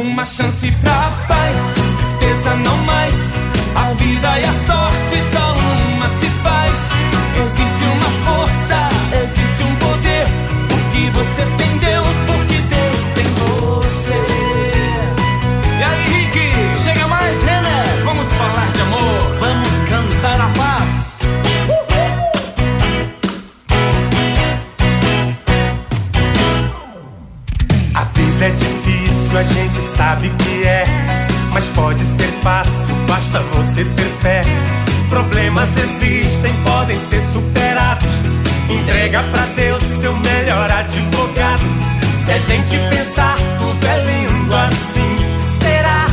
Uma chance pra paz, gente pensar, tudo é lindo assim. Será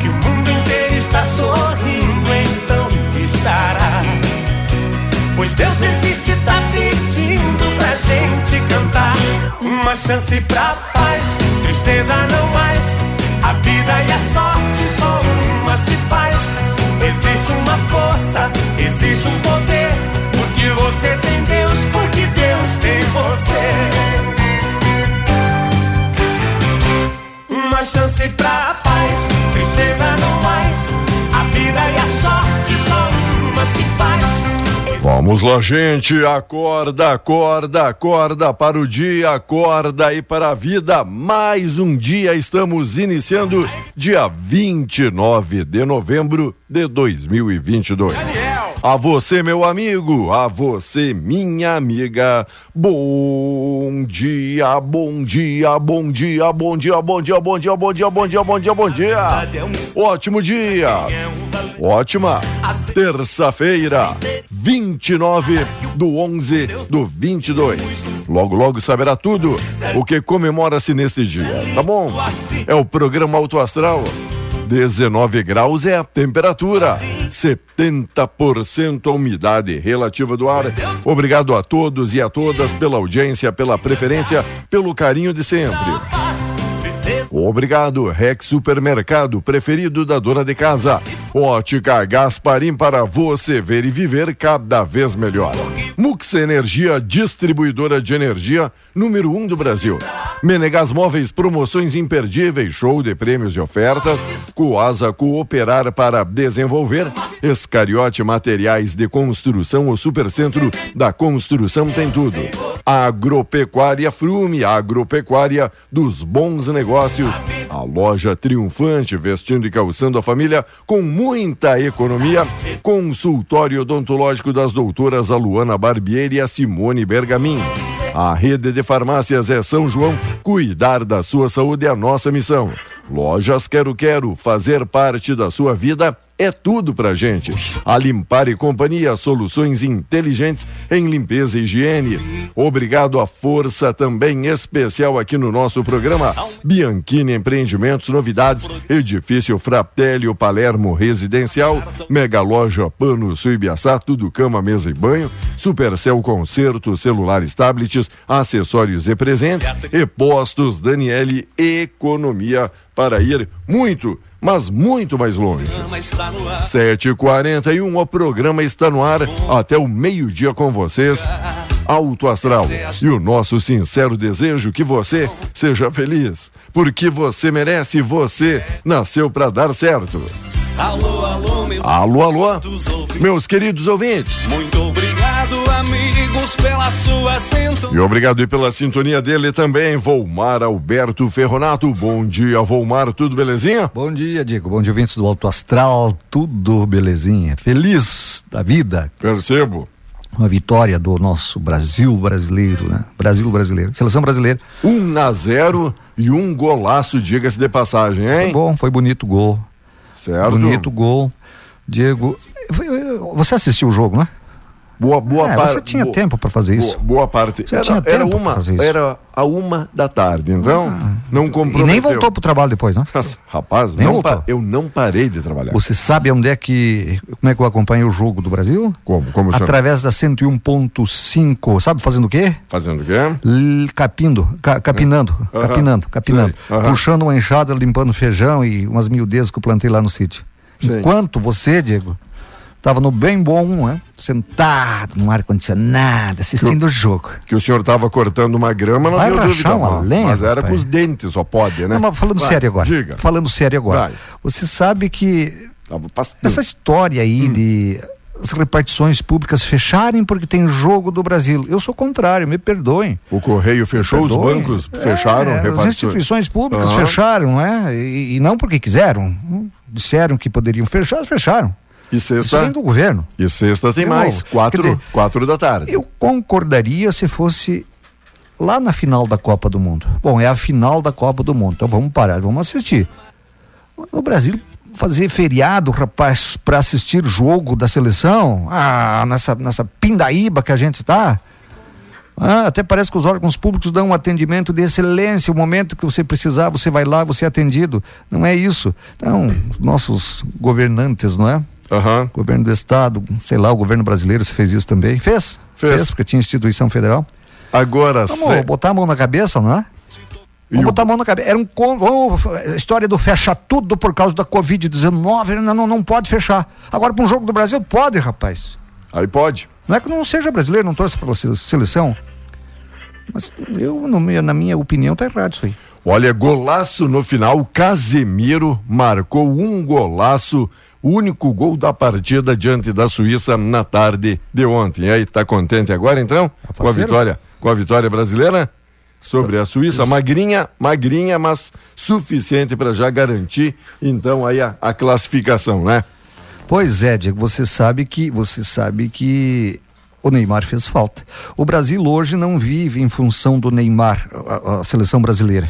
que o mundo inteiro está sorrindo? Então estará. Pois Deus existe, tá pedindo pra gente cantar. Uma chance pra paz, tristeza não Vamos lá, gente. Acorda, acorda, acorda para o dia, acorda e para a vida. Mais um dia estamos iniciando dia 29 de novembro de 2022. A você, meu amigo, a você, minha amiga. Bom dia, bom dia, bom dia, bom dia, bom dia, bom dia, bom dia, bom dia, bom dia, bom dia. Ótimo dia. Ótima terça-feira, 29 do 11 do 22. Logo, logo saberá tudo o que comemora-se neste dia, tá bom? É o programa Auto Astral. 19 graus é a temperatura, 70% a umidade relativa do ar. Obrigado a todos e a todas pela audiência, pela preferência, pelo carinho de sempre. Obrigado, Rex Supermercado, preferido da dona de casa. Ótica Gasparim para você ver e viver cada vez melhor. Mux Energia, distribuidora de energia número 1 um do Brasil. Menegas Móveis, promoções imperdíveis, show de prêmios e ofertas. Coasa Cooperar para desenvolver. Escariote Materiais de Construção, o Supercentro da Construção tem tudo. Agropecuária Frume, agropecuária dos bons negócios. A loja triunfante, vestindo e calçando a família com muita economia. Consultório odontológico das doutoras Aluana Barbieri e a Simone Bergamin. A rede de farmácias é São João. Cuidar da sua saúde é a nossa missão. Lojas Quero Quero, fazer parte da sua vida é tudo pra gente. A Limpar e Companhia, soluções inteligentes em limpeza e higiene. Obrigado à força também especial aqui no nosso programa. Bianchini Empreendimentos, novidades, edifício Fratelli Palermo Residencial, Mega Loja Pano Suibiaçá, tudo cama, mesa e banho, Supercel Concerto, celulares, tablets, acessórios e presentes, e postos Daniele Economia para ir muito mas muito mais longe. 7h41, o programa está no ar até o meio-dia com vocês. Alto Astral. E o nosso sincero desejo que você seja feliz, porque você merece, você nasceu para dar certo. Alô, alô, meu Alô, alô, meus queridos ouvintes. Muito obrigado, amigos, pela sua sintonia. E obrigado e pela sintonia dele também, Volmar Alberto Ferronato. Bom dia, Volmar, tudo belezinha? Bom dia, Diego. Bom dia, ouvintes do Alto Astral. Tudo belezinha. Feliz da vida. Percebo. Uma vitória do nosso Brasil brasileiro, né? Brasil brasileiro. Seleção brasileira. 1 a 0 e um golaço, diga-se de passagem, Foi hein? bom, foi bonito o gol. Certo. Bonito o gol. Diego, foi- você assistiu o jogo, né? Boa, boa É, parte. você tinha tempo para fazer isso. Boa, boa parte. Você era, tinha era tempo pra uma, fazer isso. era a uma da tarde, então não E comprometeu. nem voltou pro trabalho depois, né? Rapaz, Nem não pa- eu não parei de trabalhar. Você sabe onde é que. Como é que eu acompanho o jogo do Brasil? Como? Como o senhor? Através da 101.5. Sabe fazendo o quê? Fazendo o quê? L- capindo, ca- capinando, Aham. capinando, capinando. Sei. Puxando uma enxada, limpando feijão e umas miudezas que eu plantei lá no sítio. Sei. Enquanto você, Diego, estava no bem bom, né? Sentado no ar-condicionado, assistindo o jogo. Que o senhor estava cortando uma grama, não Vai deu dúvida. uma mas- lenha, mas era rapaz. com os dentes, só pode, né? Não, mas falando Vai, sério agora. Diga. Falando sério agora. Vai. Você sabe que Tava essa história Hum. aí de as repartições públicas fecharem porque tem jogo do Brasil. Eu sou contrário, me perdoem. O correio fechou, os bancos fecharam, É, as instituições públicas Aham. fecharam, não é? E, e não porque quiseram. Disseram que poderiam fechar, fecharam. E Isso vem sexta, do governo. e sexta tem mais, quatro, dizer, quatro da tarde. Eu concordaria se fosse lá na final da Copa do Mundo. Bom, é a final da Copa do Mundo, então vamos parar, vamos assistir. No Brasil, fazer feriado, rapaz, para assistir jogo da seleção, ah, nessa, nessa pindaíba que a gente está. Ah, até parece que os órgãos públicos dão um atendimento de excelência. O momento que você precisar, você vai lá, você é atendido. Não é isso. Então, os nossos governantes, não é? Aham. governo do estado, sei lá, o governo brasileiro se fez isso também. Fez? Fez. porque tinha instituição federal. Agora, Vamos se- botar a mão na cabeça, não é? E Vamos o- botar a mão na cabeça. Era um vamos, a história do fecha tudo por causa da Covid-19, não, não, não pode fechar. Agora, para um jogo do Brasil, pode, rapaz. aí pode. Não é que não seja brasileiro, não torce pela se- seleção. Mas eu, na minha opinião, tá errado isso aí. Olha, golaço no final. Casemiro marcou um golaço, o único gol da partida diante da Suíça na tarde de ontem. E aí, tá contente agora então? Com a vitória, com a vitória brasileira sobre a Suíça, magrinha, magrinha, mas suficiente para já garantir então aí a, a classificação, né? Pois é, Diego, você sabe que você sabe que o Neymar fez falta. O Brasil hoje não vive em função do Neymar, a, a seleção brasileira.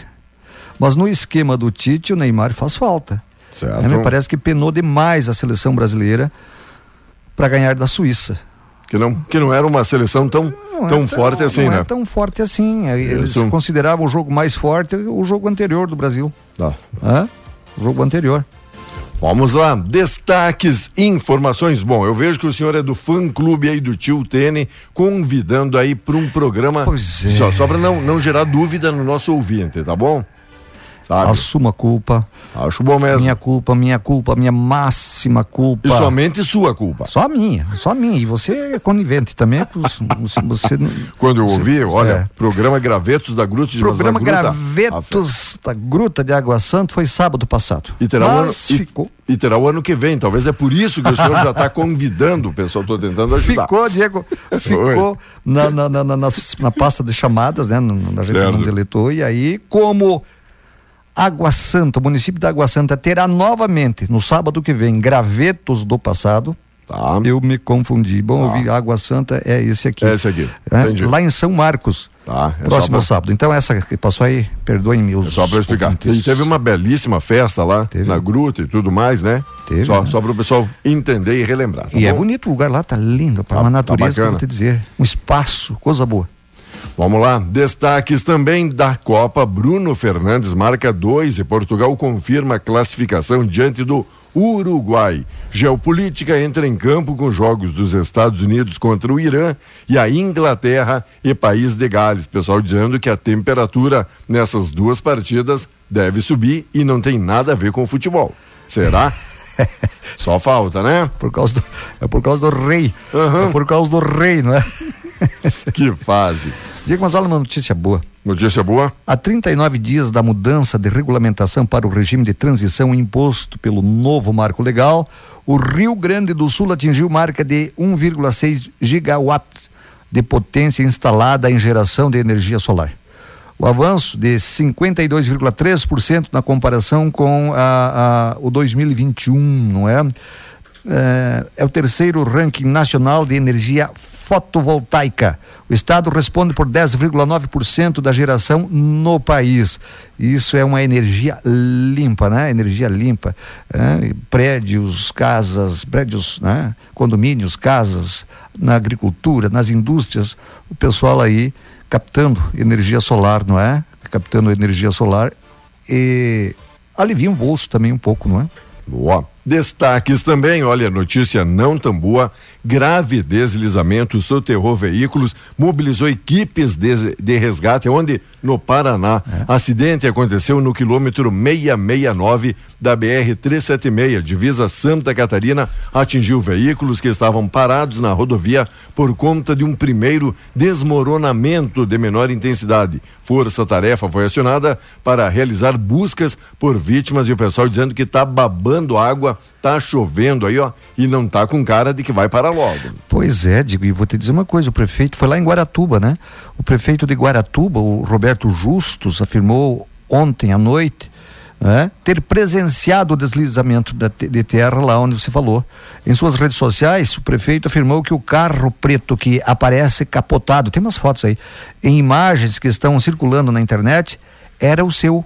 Mas no esquema do Tite, o Neymar faz falta. Certo. É, me parece que penou demais a seleção brasileira para ganhar da Suíça. Que não, que não era uma seleção tão, Não é tão forte assim, não né? é tão forte assim. Eles Isso. consideravam o jogo mais forte o jogo anterior do Brasil. Tá. Hã? O jogo anterior. Vamos lá, destaques, informações. Bom, eu vejo que o senhor é do fã clube aí do tio Tene, convidando aí para um programa. Pois é. Só, só para não, não gerar dúvida no nosso ouvinte, tá bom? Sabe? Assuma a culpa. Acho bom mesmo. Minha culpa, minha culpa, minha máxima culpa. E somente sua culpa. Só minha, só minha. E você é conivente também. Você, você, você Quando eu você- ouvi, olha, é. programa Gravetos da Gruta de Programa Mas Gruta, Gravetos da Gruta de Água Santa foi sábado passado. E terá, o ano, Mas e- ficou. e terá o ano que vem. Talvez é por isso que o senhor já está convidando o pessoal. Estou tentando ajudar. Ficou, Diego, ficou na, na, na, na, na pasta de chamadas, né? A gente Certo. não deletou. E aí, como Água Santa, o município da Água Santa terá novamente, no sábado que vem, gravetos do passado. Tá. Eu me confundi. Bom, Tá. ouvir Água Santa é esse aqui. É esse aqui. É, Entendi. lá em São Marcos. Tá, é próximo pra- sábado. Então, essa que passou aí, perdoem-me os. É Só para explicar. ouvintes. Teve uma belíssima festa lá Teve. na gruta e tudo mais, né? Teve, Só, né? só para o pessoal entender e relembrar. tá E é bom? bonito o lugar lá, tá lindo, para Tá- uma tá natureza, que eu vou te dizer. Um espaço, coisa boa. Vamos lá, destaques também da Copa. Bruno Fernandes marca dois e Portugal confirma a classificação diante do Uruguai. Geopolítica entra em campo com jogos dos Estados Unidos contra o Irã e a Inglaterra e País de Gales. Pessoal dizendo que a temperatura nessas duas partidas deve subir e não tem nada a ver com o futebol. Será? Só falta, né? Por causa do, é por causa do rei. Uhum. É por causa do rei, não é? Que fase. Diego, olha uma notícia boa. Notícia boa? Há 39 dias da mudança de regulamentação para o regime de transição imposto pelo novo marco legal, o Rio Grande do Sul atingiu marca de 1,6 gigawatts de potência instalada em geração de energia solar. O avanço de 52,3% na comparação com a, a, o 2021, não é? é? É o terceiro ranking nacional de energia fotovoltaica. O Estado responde por 10,9% da geração no país. Isso é uma energia limpa, né? Energia limpa. É? Prédios, casas, prédios, né? condomínios, casas, na agricultura, nas indústrias, o pessoal aí captando energia solar, não é? Captando energia solar e alivia o bolso também um pouco, não é? Boa. Destaques também, olha, notícia não tão boa. Grave deslizamento soterrou veículos, mobilizou equipes de, de resgate, onde? No Paraná. É. Acidente aconteceu no quilômetro 669 da BR-376, divisa Santa Catarina, atingiu veículos que estavam parados na rodovia por conta de um primeiro desmoronamento de menor intensidade. Força-tarefa foi acionada para realizar buscas por vítimas e o pessoal dizendo que está babando água, tá chovendo aí, ó, e não tá com cara de que vai parar logo. Pois é, digo, e vou te dizer uma coisa, o prefeito foi lá em Guaratuba, né? O prefeito de Guaratuba, o Roberto Justus, afirmou ontem à noite né, ter presenciado o deslizamento de terra lá onde você falou. Em suas redes sociais, o prefeito afirmou que o carro preto que aparece capotado, tem umas fotos aí, em imagens que estão circulando na internet, era o seu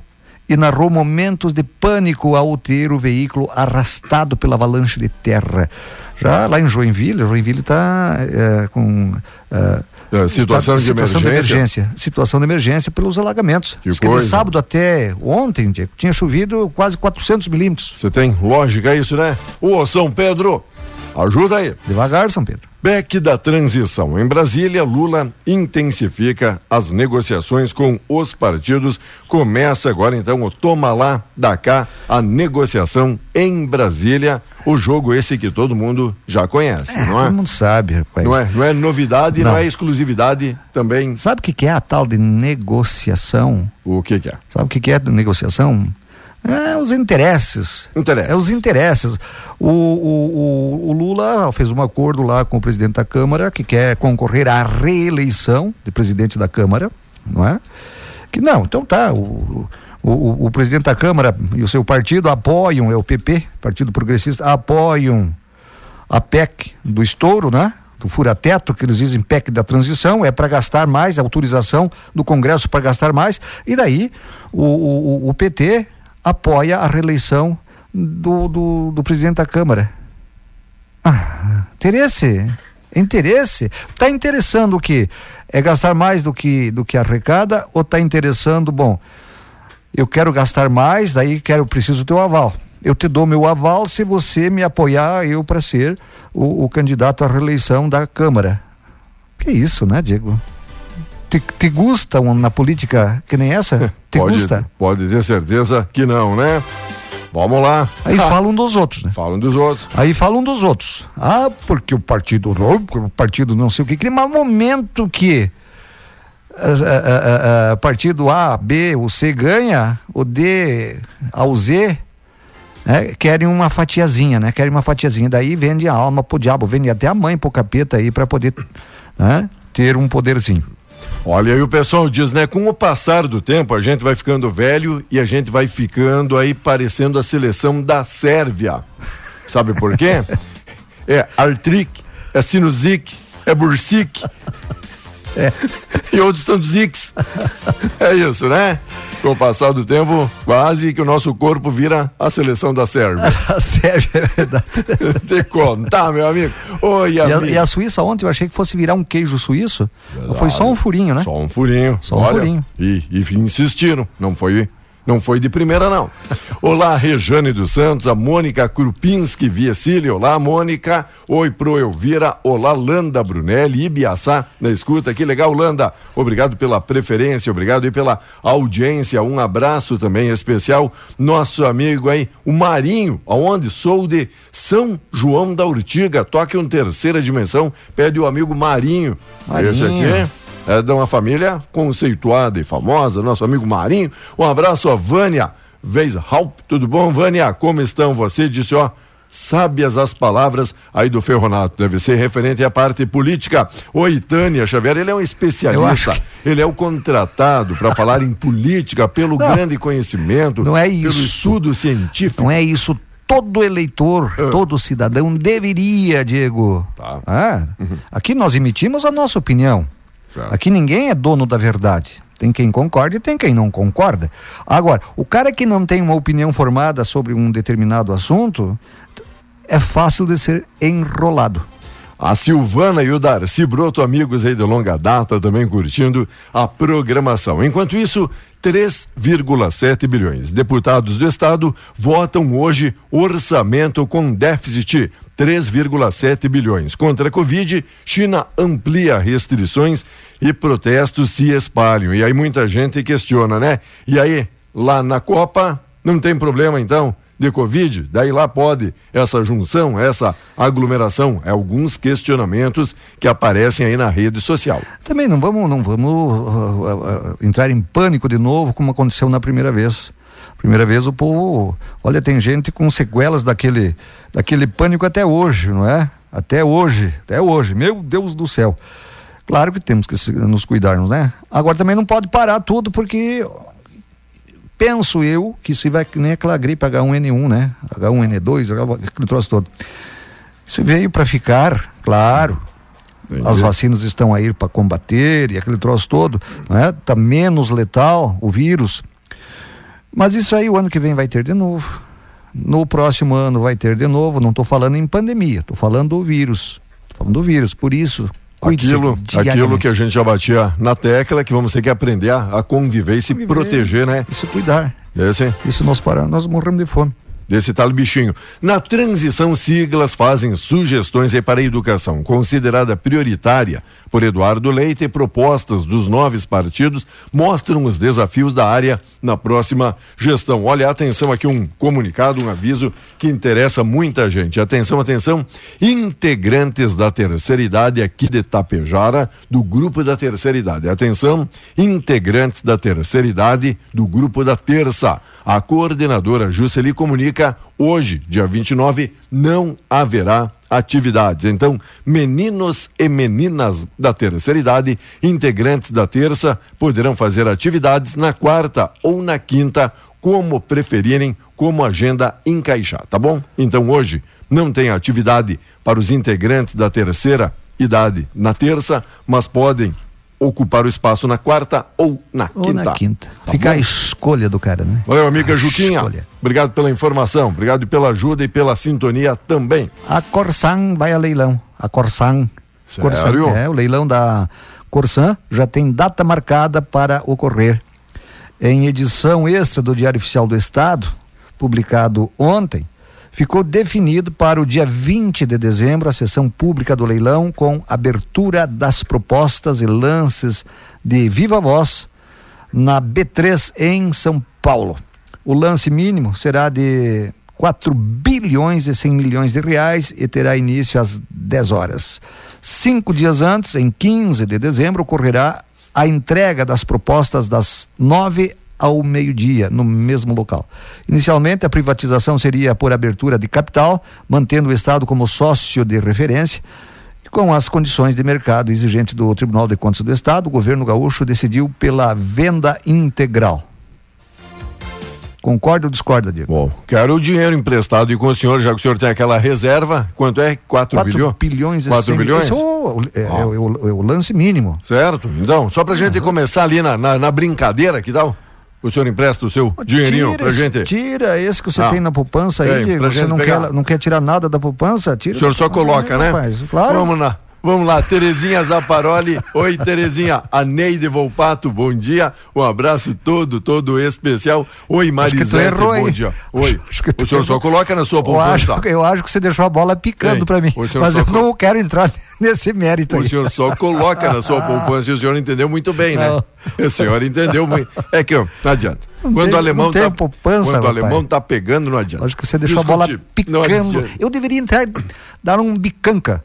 e narrou momentos de pânico ao ter o veículo arrastado pela avalanche de terra. Já lá em Joinville, Joinville está é, com. É, é, situação, de, situação emergência. de, emergência. Situação de emergência pelos alagamentos. Que Diz que de sábado até ontem, tinha chovido quase 400 milímetros. Você tem lógica isso, né? Ô, São Pedro, ajuda aí. Devagar, São Pedro. PEC da transição. Em Brasília, Lula intensifica as negociações com os partidos. Começa agora então o toma lá, da cá, a negociação em Brasília. O jogo esse que todo mundo já conhece, é, não é? Todo mundo sabe, rapaz. Não é, não é novidade, não, não é exclusividade também. Sabe o que, que é a tal de negociação? O que, que é? Sabe o que, que é negociação? É os interesses. Interesses. É os interesses. O, o, o, o, Lula fez um acordo lá com o presidente da Câmara que quer concorrer à reeleição de presidente da Câmara, não é? Que não, então tá. O, o, o presidente da Câmara e o seu partido apoiam, é o PP, Partido Progressista, apoiam a PEC do estouro, né? do fura-teto, que eles dizem PEC da transição, é para gastar mais, autorização do Congresso para gastar mais, e daí o, o, o PT apoia a reeleição do, do, do presidente da Câmara. Ah, interesse. Interesse. Está interessando o quê? É gastar mais do que, do que arrecada ou está interessando, bom, eu quero gastar mais, daí quero, preciso do teu aval. Eu te dou meu aval se você me apoiar eu para ser o, o, candidato à reeleição da Câmara. Que isso, né, Diego? Te, te gusta uma, na política que nem essa? Te pode, gusta? Pode ter certeza que não, né? Vamos lá. Aí falam dos outros, né? Falam dos outros. Aí falam dos outros. Ah, porque o partido o partido não sei o que, que mas momento que uh, uh, uh, partido A, B, o C ganha, o D ao Z, né? querem uma fatiazinha, né? Querem uma fatiazinha. Daí vende a alma pro diabo, vende até a mãe pro capeta aí para poder né? ter um poderzinho. Olha, aí o pessoal diz, né? Com o passar do tempo, a gente vai ficando velho e a gente vai ficando aí parecendo a seleção da Sérvia. Sabe por quê? é Artric, é Sinusic, é Bursic. É. E outros tantos X. É isso, né? Com o passar do tempo, quase que o nosso corpo vira a seleção da Sérvia. a Sérvia, é verdade. Te contar, meu amigo. Oi, e, a, e a Suíça ontem eu achei que fosse virar um queijo suíço. Verdade. Foi só um furinho, né? Só um furinho. Só um Olha, furinho. E, e insistiram. Não foi Não foi de primeira, não. Olá, Rejane dos Santos, a Mônica Krupinski Viecílio. Olá, Mônica. Oi pro Elvira. Olá, Landa Brunelli, Ibiaçá, na escuta. Que legal, Landa. Obrigado pela preferência, obrigado e pela audiência. Um abraço também especial. Nosso amigo aí, o Marinho, aonde sou de São João da Urtiga. Toque uma terceira dimensão. Pede o amigo Marinho. Marinho. Esse aqui é de uma família conceituada e famosa, nosso amigo Marinho. Um abraço a Vânia Weishaupt. Tudo bom, Vânia? Como estão você? Disse, ó, sábias as palavras aí do Ferronato. Deve ser referente à parte política. Oi, Tânia Xavier, ele é um especialista. que- Ele é o contratado para falar em política pelo Não. grande conhecimento, Não é pelo isso. estudo científico. Não é isso. Todo eleitor, todo cidadão deveria, Diego. Tá. Ah, Aqui nós emitimos a nossa opinião. Aqui ninguém é dono da verdade. Tem quem concorda e tem quem não concorda. Agora, o cara que não tem uma opinião formada sobre um determinado assunto, é fácil de ser enrolado. A Silvana e o Darcy Broto, amigos aí de longa data, também curtindo a programação. Enquanto isso, 3,7 bilhões. Deputados do Estado votam hoje orçamento com déficit 3,7 bilhões. Contra a Covid, China amplia restrições e protestos se espalham. E aí muita gente questiona, né? E aí, lá na Copa, não tem problema então? de Covid, daí lá pode essa junção, essa aglomeração, é alguns questionamentos que aparecem aí na rede social. Também não vamos, não vamos ah, ah, ah, entrar em pânico de novo, como aconteceu na primeira vez. Primeira vez o povo, olha, tem gente com sequelas daquele, daquele pânico até hoje, não é? Até hoje, até hoje, meu Deus do céu. Claro que temos que se- nos cuidarmos, né? Agora também não pode parar tudo porque penso eu que isso vai que nem aquela gripe H1N1, né? H1N2, aquele troço todo. Isso veio para ficar, claro. As vacinas estão aí para combater e aquele troço todo, né? Tá menos letal o vírus. Mas isso aí o ano que vem vai ter de novo. No próximo ano vai ter de novo. Não estou falando em pandemia, estou falando do vírus. Tô falando do vírus. Por isso, Aquilo, aquilo que a gente já batia na tecla, que vamos ter que aprender a, a conviver e se Conviver. proteger, né? Isso cuidar. Desse, Isso nós paramos, nós morremos de fome. Desse tal bichinho. Na transição, siglas fazem sugestões para a educação, considerada prioritária por Eduardo Leite, e propostas dos nove partidos mostram os desafios da área na próxima gestão. Olha, atenção aqui um comunicado, um aviso que interessa muita gente. Atenção, atenção, integrantes da terceira idade aqui de Tapejara, do grupo da terceira idade. Atenção, integrantes da terceira idade do grupo da terça. A coordenadora Jusceli comunica hoje, dia 29, não haverá atividades. Então, meninos e meninas da terceira idade, integrantes da terça, poderão fazer atividades na quarta ou na quinta, como preferirem, como agenda encaixar, tá bom? Então, hoje não tem atividade para os integrantes da terceira idade na terça, mas podem ocupar o espaço na quarta ou na Ou quinta. na quinta. Tá Fica a bom? escolha do cara, né? Valeu, amiga A Juquinha. escolha. Obrigado pela informação, obrigado pela ajuda e pela sintonia também. A Corsan vai a leilão. A Corsan. Sério? Corsan, é, o leilão da Corsan já tem data marcada para ocorrer. Em edição extra do Diário Oficial do Estado, publicado ontem, ficou definido para o dia 20 de dezembro a sessão pública do leilão com abertura das propostas e lances de viva voz na B3 em São Paulo. O lance mínimo será de 4 bilhões e 100 milhões de reais e terá início às 10 horas. Cinco dias antes, em 15 de dezembro, ocorrerá a entrega das propostas das 9 ao meio-dia, no mesmo local. Inicialmente, a privatização seria por abertura de capital, mantendo o Estado como sócio de referência. E Com as condições de mercado exigentes do Tribunal de Contas do Estado, o governo gaúcho decidiu pela venda integral. Concorda ou discorda, Diego? Bom, quero o dinheiro emprestado e com o senhor, já que o senhor tem aquela reserva, quanto é? 4, 4 bilhões? bilhões e 4 100 bilhões? Esse é o, é- é o- é o lance mínimo. Certo? Então, só pra gente começar ali na, na, na brincadeira, que tal? O senhor empresta o seu dinheirinho tira, pra gente? Tira esse que você Ah. tem na poupança aí, Diego. Você não pegar. quer, não quer tirar nada da poupança? Tira O senhor só coloca, aí, né? rapaz. Claro. Vamos na, Vamos lá, Terezinha Zaparoli. Oi, Terezinha. A Neide Volpato, bom dia. Um abraço todo, todo especial. Oi, Marisete, errou, bom dia. Oi. Acho o senhor só errou. coloca na sua Eu acho, poupança. eu acho que você deixou a bola picando pra mim. Mas só eu não quero entrar nesse mérito aí. O senhor só coloca na sua poupança e o senhor entendeu muito bem, né? Não. O senhor entendeu muito. É que, ó, não adianta. Não quando tem- o alemão tá, poupança, quando o rapaz. alemão tá pegando, não adianta. Acho que você deixou a bola picando. Eu deveria entrar, dar um bicanca.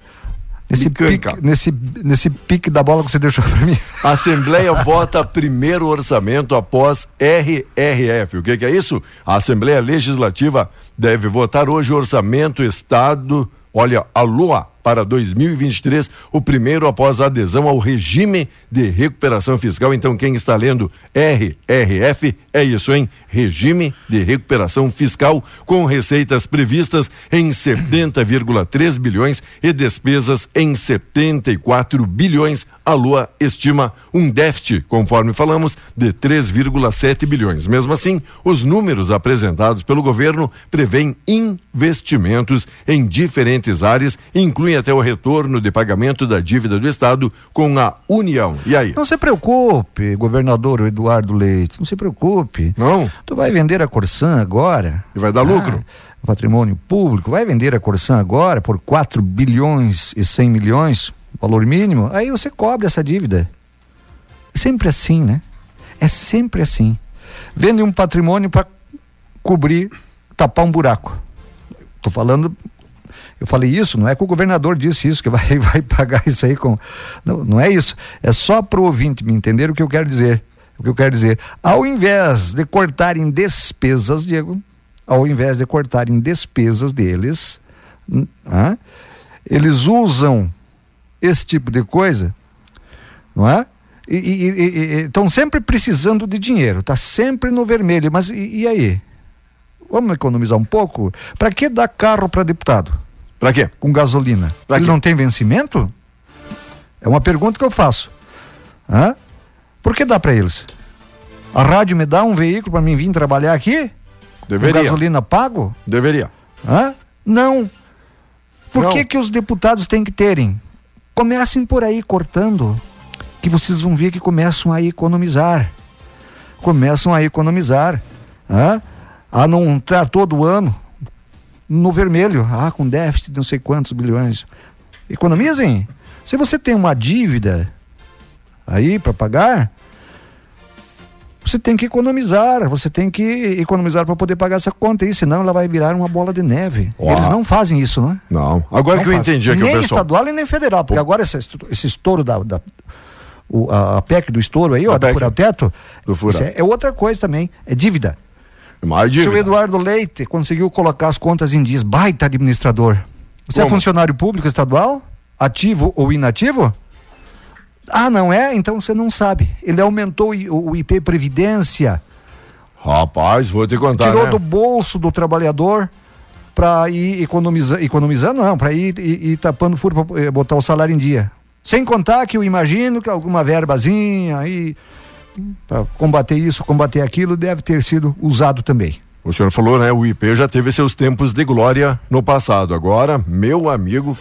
Nesse pique, nesse, nesse pique da bola que você deixou pra mim. A Assembleia vota primeiro orçamento após RRF. O que, que é isso? A Assembleia Legislativa deve votar hoje o orçamento Estado, olha, a LOA para 2023, o primeiro após a adesão ao regime de recuperação fiscal. Então, quem está lendo RRF é isso, hein? Regime de recuperação fiscal com receitas previstas em 70,3 bilhões e despesas em 74 bilhões. A Lua estima um déficit, conforme falamos, de 3,7 bilhões. Mesmo assim, os números apresentados pelo governo prevêem investimentos em diferentes áreas, incluem até o retorno de pagamento da dívida do Estado com a União. E aí? Não se preocupe, governador Eduardo Leite, não se preocupe. Não? Tu vai vender a Corsã agora? E vai dar lucro? Ah, patrimônio público, vai vender a Corsã agora por 4 bilhões e 100 milhões, valor mínimo, aí você cobre essa dívida. É sempre assim, né? É sempre assim. Vende um patrimônio para cobrir, tapar um buraco. Tô falando eu falei isso, não é que o governador disse isso, que vai, vai pagar isso aí com. Não, não é isso. É só para o ouvinte me entender o que eu quero dizer. O que eu quero dizer. Ao invés de cortarem despesas, Diego, ao invés de cortarem despesas deles, ah, eles usam esse tipo de coisa, não é? E estão sempre precisando de dinheiro, está sempre no vermelho. Mas e, e aí? Vamos economizar um pouco? Para que dar carro para deputado? Pra quê? com gasolina. Pra Ele quê? não tem vencimento? É uma pergunta que eu faço. Hã? Por que dá para eles? A rádio me dá um veículo para mim vir trabalhar aqui? Com Deveria. gasolina pago? Deveria. Hã? Não. Por Não. que que os deputados têm que terem? Comecem por aí cortando, que vocês vão ver que começam a economizar. Começam a economizar. A não entrar todo ano no vermelho, ah, com déficit de não sei quantos bilhões. Economizem. Se você tem uma dívida aí para pagar, você tem que economizar, você tem que economizar para poder pagar essa conta aí, senão ela vai virar uma bola de neve. Ó. Eles não fazem isso, né? Não. Agora Não que eu fazem. entendi aqui, o Nem pessoal. estadual e nem federal, porque Pô. agora esse, esse estouro da, da- o- a, a PEC do estouro aí, ó, A do PEC furar o teto, do furar. é, é outra coisa também, é dívida. Mais O dívida. seu Eduardo Leite conseguiu colocar as contas em dias. Baita administrador. Você é Como? funcionário público estadual? Ativo ou inativo? Ah, não é? Então você não sabe. Ele aumentou o IP Previdência, Rapaz, vou te contar, tirou né? do bolso do trabalhador para ir economizando, economizando não, para ir, ir, ir tapando furo para botar o salário em dia. Sem contar que eu imagino que alguma verbazinha aí para combater isso, combater aquilo deve ter sido usado também. O senhor falou, né? O IP já teve seus tempos de glória no passado. Agora, meu amigo,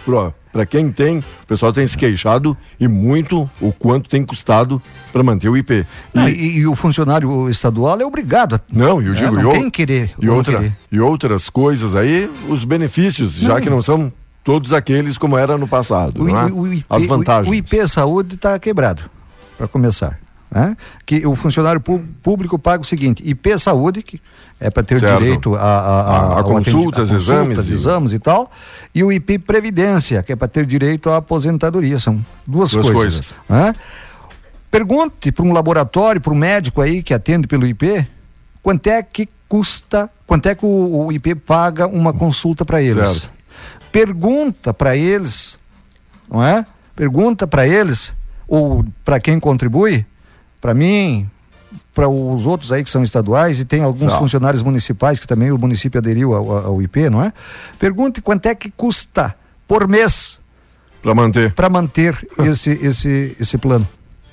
para quem tem, o pessoal tem se queixado e muito o quanto tem custado para manter o IP. E, Ah, e, e o funcionário estadual é obrigado. a- não, eu É, digo, não e, ou- tem querer. e, não outra, querer. e outras coisas aí, os benefícios, já que não são todos aqueles como era no passado. O, não é? O IP, As vantagens. O, o IP Saúde está quebrado, para começar. né? Que o funcionário público paga o seguinte: IP Saúde, que é para ter Certo. direito a, a, A- a ao atendi- consultas, a exames e- exames e tal, e o IP Previdência, que é para ter direito à aposentadoria. São duas, Duas coisas. coisas. né? Pergunte para um laboratório, para um médico aí que atende pelo IP, quanto é que custa, quanto é que o, o IP paga uma consulta para eles. Certo. Pergunta para eles, não é? Pergunta para eles, ou para quem contribui, para mim, para os outros aí que são estaduais e tem alguns funcionários municipais que também o município aderiu ao, ao- ao IP, não é? Pergunte quanto é que custa por mês Para manter. para manter esse, esse, esse plano.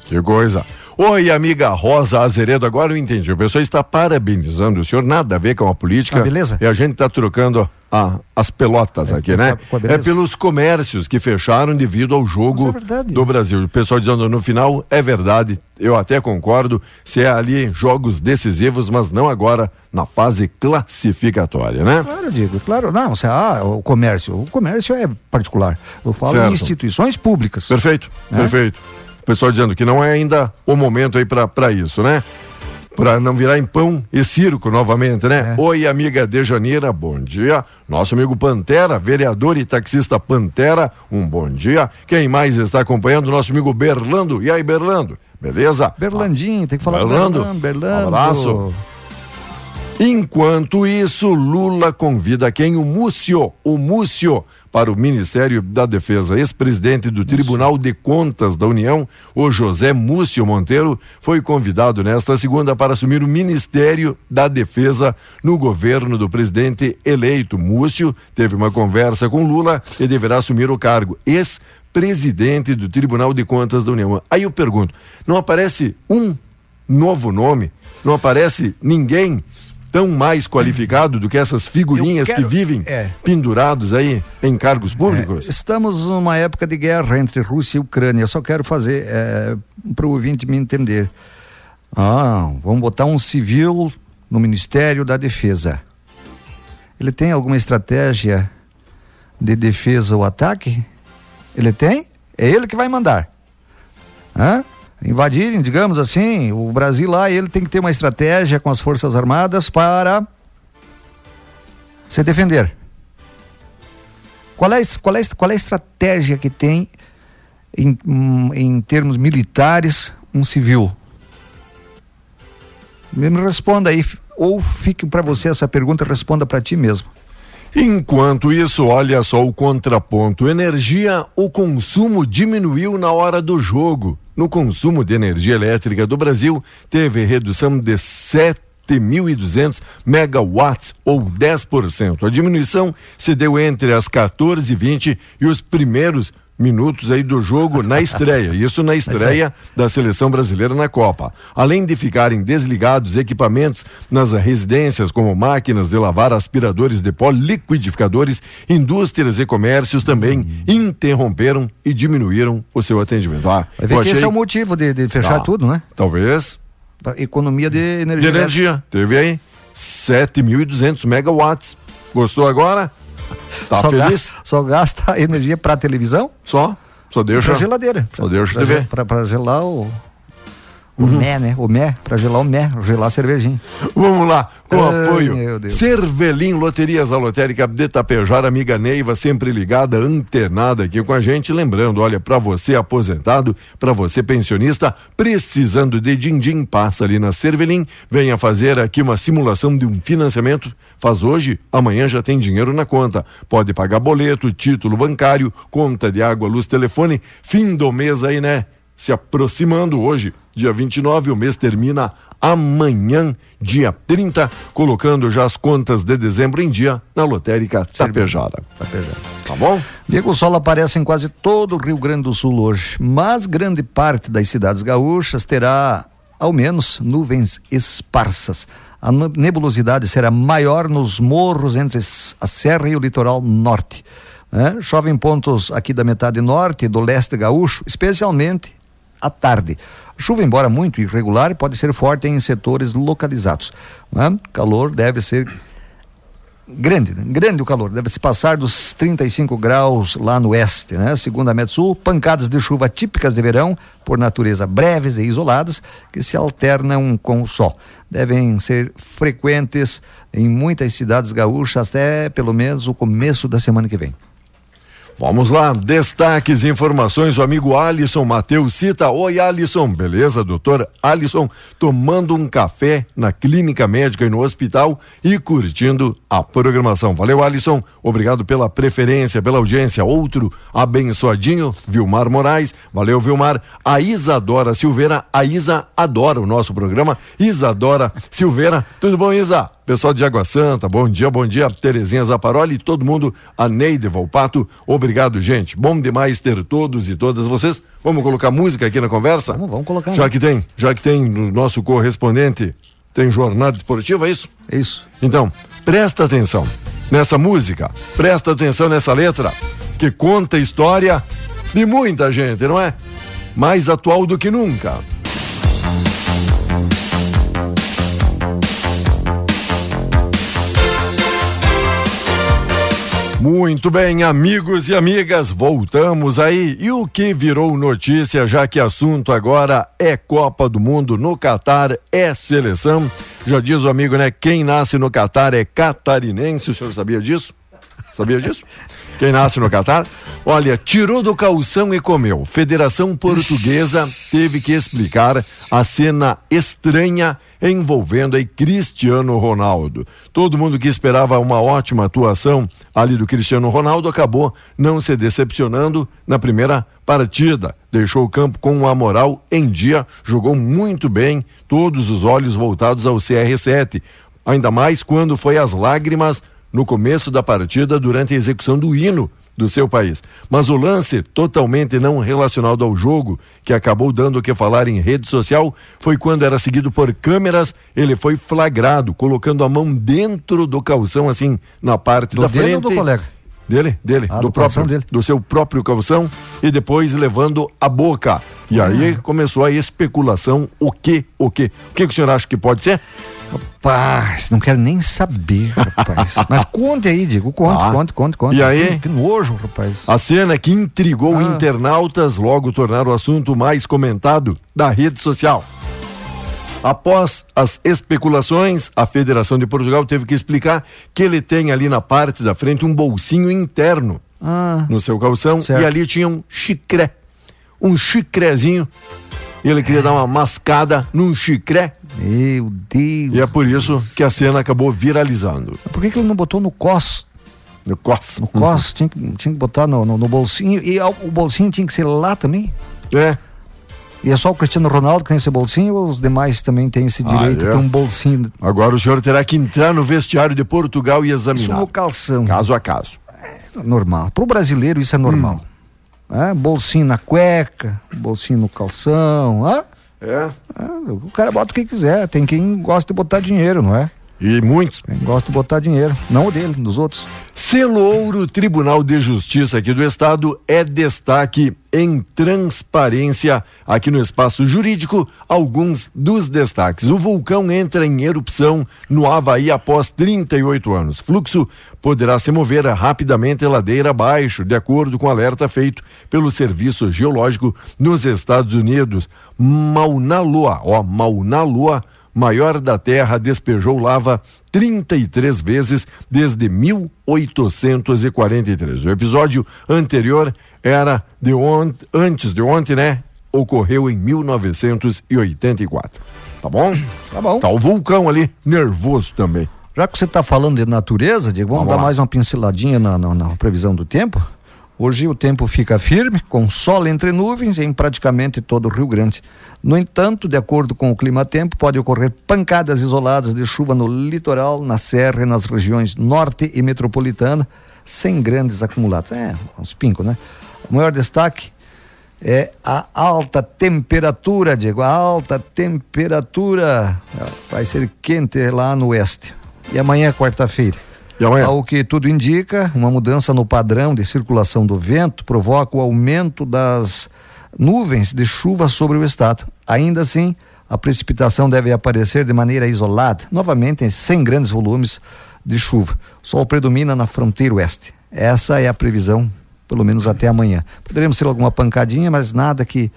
Que coisa. Oi, amiga Rosa Azeredo, agora eu entendi. O pessoal está parabenizando o senhor, nada a ver com a política. Ah, beleza. E a gente está trocando a- as pelotas aqui, né? É pelos comércios que fecharam devido ao jogo é do Brasil. O pessoal dizendo no final, é verdade, eu até concordo, se é ali jogos decisivos, mas não agora na fase classificatória, né? Claro, digo, claro. Não, você, ah, o comércio. O comércio é particular. Eu falo Certo. em instituições públicas. Perfeito, perfeito. Pessoal dizendo que não é ainda o momento aí para isso, né? Para não virar em pão e circo novamente, né? É. Oi, amiga de Janeira, bom dia. Nosso amigo Pantera, vereador e taxista Pantera, um bom dia. Quem mais está acompanhando? Nosso amigo Berlando. E aí, Berlando? Beleza? Berlandinho, tem que falar Berlando. Berlando. Berlando. Abraço. Enquanto isso, Lula convida quem? O Múcio, o Múcio, para o Ministério da Defesa. Ex-presidente do Tribunal de Contas da União, o José Múcio Monteiro, foi convidado nesta segunda para assumir o Ministério da Defesa no governo do presidente eleito. Múcio teve uma conversa com Lula e deverá assumir o cargo. Ex-presidente do Tribunal de Contas da União. Aí eu pergunto, não aparece um novo nome? Não aparece ninguém tão mais qualificado do que essas figurinhas quero- que vivem é. pendurados aí em cargos públicos? Estamos numa época de guerra entre Rússia e Ucrânia. Eu só quero fazer para o ouvinte me entender. Ah, vamos botar um civil no Ministério da Defesa. Ele tem alguma estratégia de defesa ou ataque? Ele tem? É ele que vai mandar. Hã? Invadirem, digamos assim, o Brasil lá, ele tem que ter uma estratégia com as Forças Armadas para se defender. Qual é, qual é, qual é a estratégia que tem em, hum, em termos militares um civil? Me responda aí, ou fique para você essa pergunta, responda para ti mesmo. Enquanto isso, olha só o contraponto. Energia, o consumo diminuiu na hora do jogo. No consumo de energia elétrica do Brasil, teve redução de 7.200 megawatts, ou 10%. A diminuição se deu entre as 14h20 e os primeiros minutos aí do jogo na estreia. Isso na estreia da seleção brasileira na Copa. Além de ficarem desligados equipamentos nas residências, como máquinas de lavar, aspiradores de pó, liquidificadores, indústrias e comércios também interromperam e diminuíram o seu atendimento. Ah, Vai ver que esse é o motivo de, de fechar Ah, tudo, né? Talvez economia de de energia. elétrica. energia. Teve aí 7.200 megawatts. Gostou agora? Tá só, feliz? Gasta, só gasta energia para televisão? Só? Só deixa. Para geladeira. Só deixa pra, TV. Para pra gelar o. O mé, né? O mé, para gelar o mé, gelar a cervejinha. Vamos lá, com Ai, apoio. meu Deus. Cervelim Loterias, a lotérica de Tapejar, amiga Neiva, sempre ligada, antenada aqui com a gente. Lembrando, olha, para você aposentado, para você pensionista, precisando de din-din, passa ali na Cervelim, venha fazer aqui uma simulação de um financiamento. Faz hoje, amanhã já tem dinheiro na conta. Pode pagar boleto, título bancário, conta de água, luz, telefone. Fim do mês aí, né? Se aproximando hoje, dia 29, o mês termina amanhã, dia 30, colocando já as contas de dezembro em dia na lotérica Tapejara. Tá bom? Diego, o sol aparece em quase todo o Rio Grande do Sul hoje, mas grande parte das cidades gaúchas terá, ao menos, nuvens esparsas. A nebulosidade será maior nos morros entre a serra e o litoral norte. né? Chove em pontos aqui da metade norte do leste gaúcho, especialmente à tarde. Chuva, embora muito irregular, pode ser forte em setores localizados. né? Calor deve ser grande, né? grande o calor, deve se passar dos 35 graus lá no oeste, né? Segundo a Metsul, pancadas de chuva típicas de verão, por natureza breves e isoladas, que se alternam com o sol. Devem ser frequentes em muitas cidades gaúchas até pelo menos o começo da semana que vem. Vamos lá, destaques, informações, o amigo Alisson Matheus cita. Oi, Alisson, beleza, doutor Alisson, tomando um café na clínica médica e no hospital e curtindo a programação. Valeu, Alisson, obrigado pela preferência, pela audiência. Outro abençoadinho, Vilmar Moraes, valeu, Vilmar. A Isadora Silveira, a Isa adora o nosso programa. Isadora Silveira, tudo bom, Isa? Pessoal de Água Santa, bom dia, bom dia, Terezinha Zaparoli e todo mundo, a Neide Valpato, obrigado, gente. Bom demais ter todos e todas vocês. Vamos colocar música aqui na conversa? Vamos, vamos colocar. Já né? que tem, já que tem no nosso correspondente, tem jornada esportiva, é isso? Isso. Então, presta atenção nessa música, presta atenção nessa letra, que conta a história de muita gente, não é? Mais atual do que nunca. Muito bem, amigos e amigas, voltamos aí. E o que virou notícia, já que assunto agora é Copa do Mundo no Catar, é seleção. Já diz o amigo, né? Quem nasce no Catar é catarinense. O senhor sabia disso? Sabia disso? Quem nasce no Catar? Olha, tirou do calção e comeu. Federação Portuguesa teve que explicar a cena estranha envolvendo aí Cristiano Ronaldo. Todo mundo que esperava uma ótima atuação ali do Cristiano Ronaldo acabou não se decepcionando na primeira partida. Deixou o campo com a moral em dia, jogou muito bem, todos os olhos voltados ao CR7. Ainda mais quando foi às lágrimas no começo da partida durante a execução do hino do seu país. Mas o lance totalmente não relacionado ao jogo, que acabou dando o que falar em rede social, foi quando era seguido por câmeras, ele foi flagrado, colocando a mão dentro do calção, assim, na parte Do da frente. ou do colega? Dele, dele, Ah, do, do próprio, dele. do seu próprio calção e depois levando a boca. E aí Ah. começou a especulação, o que, o que? O que, que o senhor acha que pode ser? Rapaz, não quero nem saber, rapaz. Mas conte aí, Diego. Conte, Tá. conte, conte, conte. E aí? Que, nojo, rapaz. A cena que intrigou Ah. internautas logo tornaram o assunto mais comentado da rede social. Após as especulações, a Federação de Portugal teve que explicar que ele tem ali na parte da frente um bolsinho interno Ah, no seu calção Certo. e ali tinha um chicré, um chicrezinho. Ele queria dar uma mascada num chicré meu Deus. e é por isso que a cena acabou viralizando. Por que, que ele não botou no cos? No cos. No cos, tinha, que, tinha que botar no, no, no bolsinho. E ao- o bolsinho tinha que ser lá também? É, E é só o Cristiano Ronaldo que tem esse bolsinho ou os demais também têm esse Ah, direito é? de ter um bolsinho? agora o senhor terá que entrar no vestiário de Portugal e Isso examinar. no calção. Caso a caso. Normal. Pro brasileiro isso é normal. Hum. É, bolsinho na cueca, bolsinho no calção. Ah, É. ah, o cara bota o que quiser. Tem quem gosta de botar dinheiro, não é? E muitos. Gosta de botar dinheiro. Não o dele, dos outros. Selo Ouro Tribunal de Justiça aqui do Estado é destaque em transparência aqui no espaço jurídico. Alguns dos destaques. O vulcão entra em erupção no Havaí após 38 anos. Fluxo poderá se mover rapidamente ladeira abaixo, de acordo com alerta feito pelo Serviço Geológico nos Estados Unidos. Mauna Loa, ó, Mauna Loa maior da Terra, despejou lava 33 vezes desde 1843. O episódio anterior era de ont antes de ontem, né? Ocorreu em 1984. Tá bom? Tá bom. Tá o vulcão ali, nervoso também. Já que você está falando de natureza, Diego, vamos, Vamos dar lá. mais uma pinceladinha na, na- na previsão do tempo. Hoje o tempo fica firme, com sol entre nuvens em praticamente todo o Rio Grande. No entanto, de acordo com o clima-tempo, pode ocorrer pancadas isoladas de chuva no litoral, na serra e nas regiões norte e metropolitana, sem grandes acumulados. É, uns pincos, né? O maior destaque é a alta temperatura, Diego. A alta temperatura vai ser quente lá no oeste. E amanhã, quarta-feira. Ao que tudo indica, uma mudança no padrão de circulação do vento provoca o aumento das nuvens de chuva sobre o estado. Ainda assim, a precipitação deve aparecer de maneira isolada, novamente sem grandes volumes de chuva. O sol predomina na fronteira oeste. Essa é a previsão, pelo menos até amanhã. Poderemos ter alguma pancadinha, mas nada que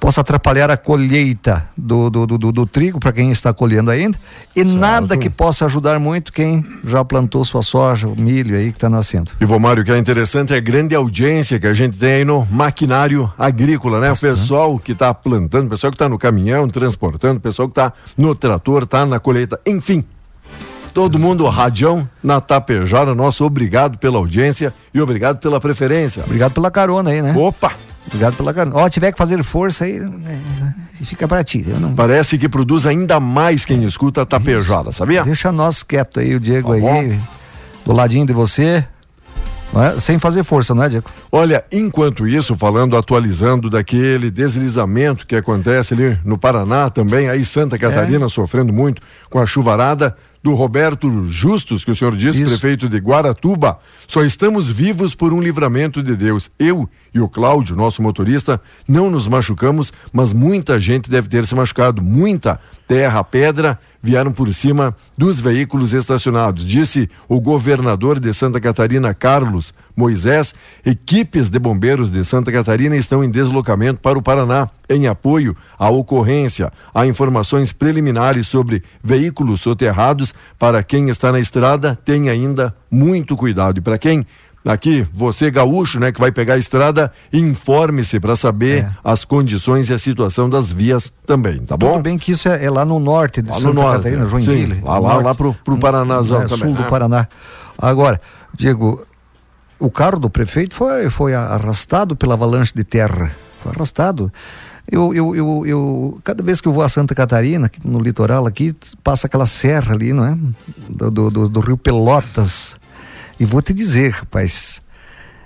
possa atrapalhar a colheita do, do, do, do- do trigo para quem está colhendo ainda e nada que possa ajudar muito quem já plantou sua soja, o milho aí que está nascendo. E Vomário, o que é interessante é a grande audiência que a gente tem aí no maquinário agrícola, né? O pessoal que está plantando, o pessoal que está no caminhão, transportando, o pessoal que está no trator, está na colheita, enfim. Todo mundo radião na tapejara, nosso obrigado pela audiência e obrigado pela preferência. Obrigado pela carona aí, né? Opa! Obrigado pela carona. Ó, tiver que fazer força aí, né, fica pra ti. Não... Parece que produz ainda mais quem escuta a tapejada, sabia? Deixa nós quieto aí, o Diego Tá aí, do ladinho de você. é? Sem fazer força, não é, Diego? Olha, enquanto isso, falando, atualizando daquele deslizamento que acontece ali no Paraná também, aí Santa Catarina sofrendo muito com a chuvarada do Roberto Justus, que o senhor disse, Isso. prefeito de Guaratuba. Só estamos vivos por um livramento de Deus. Eu e o Cláudio, nosso motorista, não nos machucamos, mas muita gente deve ter se machucado. Muita terra, pedra vieram por cima dos veículos estacionados. Disse o governador de Santa Catarina, Carlos Moisés. Equipes de bombeiros de Santa Catarina estão em deslocamento para o Paraná em apoio à ocorrência. Há informações preliminares sobre veículos soterrados. Para quem está na estrada, tem ainda muito cuidado. E para quem Aqui, você gaúcho, né, que vai pegar a estrada, informe-se para saber É. as condições e a situação das vias também, tá bom? Tudo bem que isso é, é lá no norte de Lá no Santa norte, Catarina, é. Joinville. Sim, lá- lá- norte. lá pro- pro Paranazão é, também, Sul né? do Paraná. Agora, Diego, o carro do prefeito foi, foi arrastado pela avalanche de terra. Foi arrastado. Eu, eu, eu, eu- cada vez que eu vou a Santa Catarina, no litoral aqui, passa aquela serra ali, não é? Do, do- do rio Pelotas. E vou te dizer, rapaz,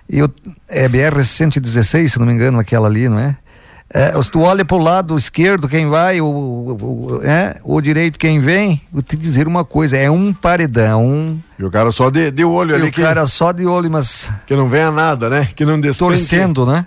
eu, é BR-116, se não me engano, aquela ali, não é? É, se tu olha para o lado esquerdo, quem vai, o, o, o- é, o direito, quem vem, vou te dizer uma coisa, é um paredão. E o cara só de, de olho E ali o que, cara só de olho, mas que não venha nada, né? Que não despenque, torcendo, né?